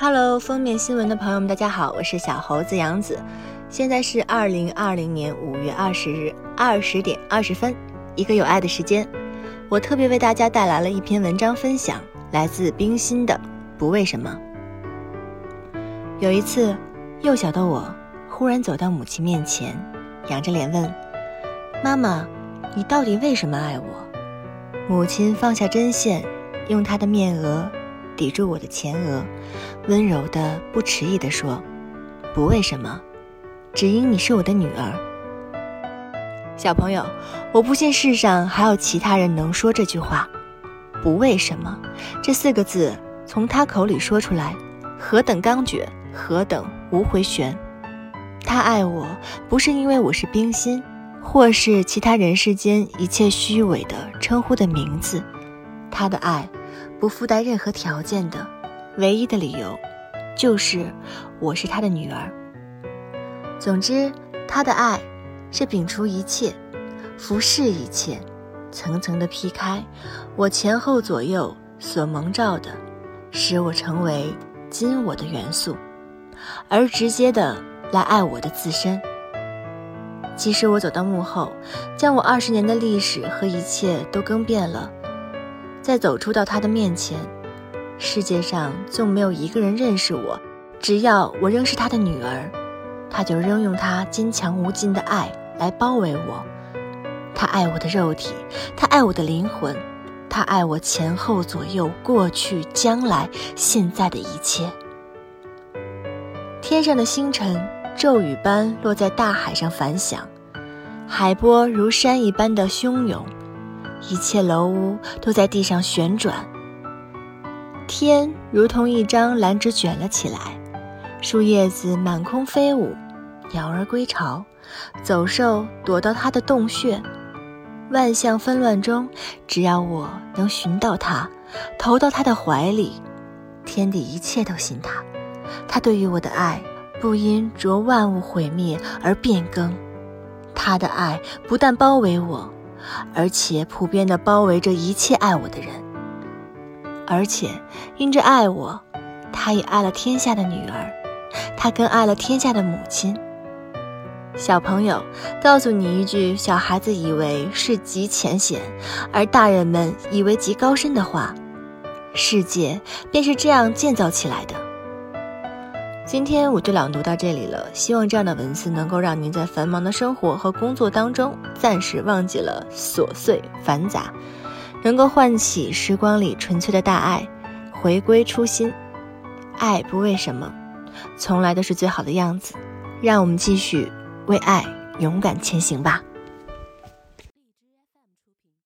Hello，封面新闻的朋友们，大家好，我是小猴子杨子。现在是二零二零年五月二十日二十点二十分，一个有爱的时间。我特别为大家带来了一篇文章分享，来自冰心的《不为什么》。有一次，幼小的我忽然走到母亲面前，仰着脸问：“妈妈，你到底为什么爱我？”母亲放下针线，用她的面额。抵住我的前额，温柔的、不迟疑地说：“不为什么，只因你是我的女儿。”小朋友，我不信世上还有其他人能说这句话。“不为什么”这四个字从他口里说出来，何等刚决，何等无回旋。他爱我，不是因为我是冰心，或是其他人世间一切虚伪的称呼的名字。他的爱。不附带任何条件的，唯一的理由，就是我是他的女儿。总之，他的爱是摒除一切，服侍一切，层层的劈开我前后左右所蒙罩的，使我成为今我的元素，而直接的来爱我的自身。即使我走到幕后，将我二十年的历史和一切都更变了。再走出到他的面前，世界上纵没有一个人认识我，只要我仍是他的女儿，他就仍用他坚强无尽的爱来包围我。他爱我的肉体，他爱我的灵魂，他爱我前后左右、过去、将来、现在的一切。天上的星辰骤雨般落在大海上反响，海波如山一般的汹涌。一切楼屋都在地上旋转，天如同一张蓝纸卷了起来，树叶子满空飞舞，鸟儿归巢，走兽躲到它的洞穴。万象纷乱中，只要我能寻到它，投到它的怀里，天地一切都信他。他对于我的爱，不因着万物毁灭而变更，他的爱不但包围我。而且普遍地包围着一切爱我的人，而且因着爱我，他也爱了天下的女儿，他更爱了天下的母亲。小朋友，告诉你一句小孩子以为是极浅显，而大人们以为极高深的话：世界便是这样建造起来的。今天我就朗读到这里了，希望这样的文字能够让您在繁忙的生活和工作当中暂时忘记了琐碎繁杂，能够唤起时光里纯粹的大爱，回归初心。爱不为什么，从来都是最好的样子。让我们继续为爱勇敢前行吧。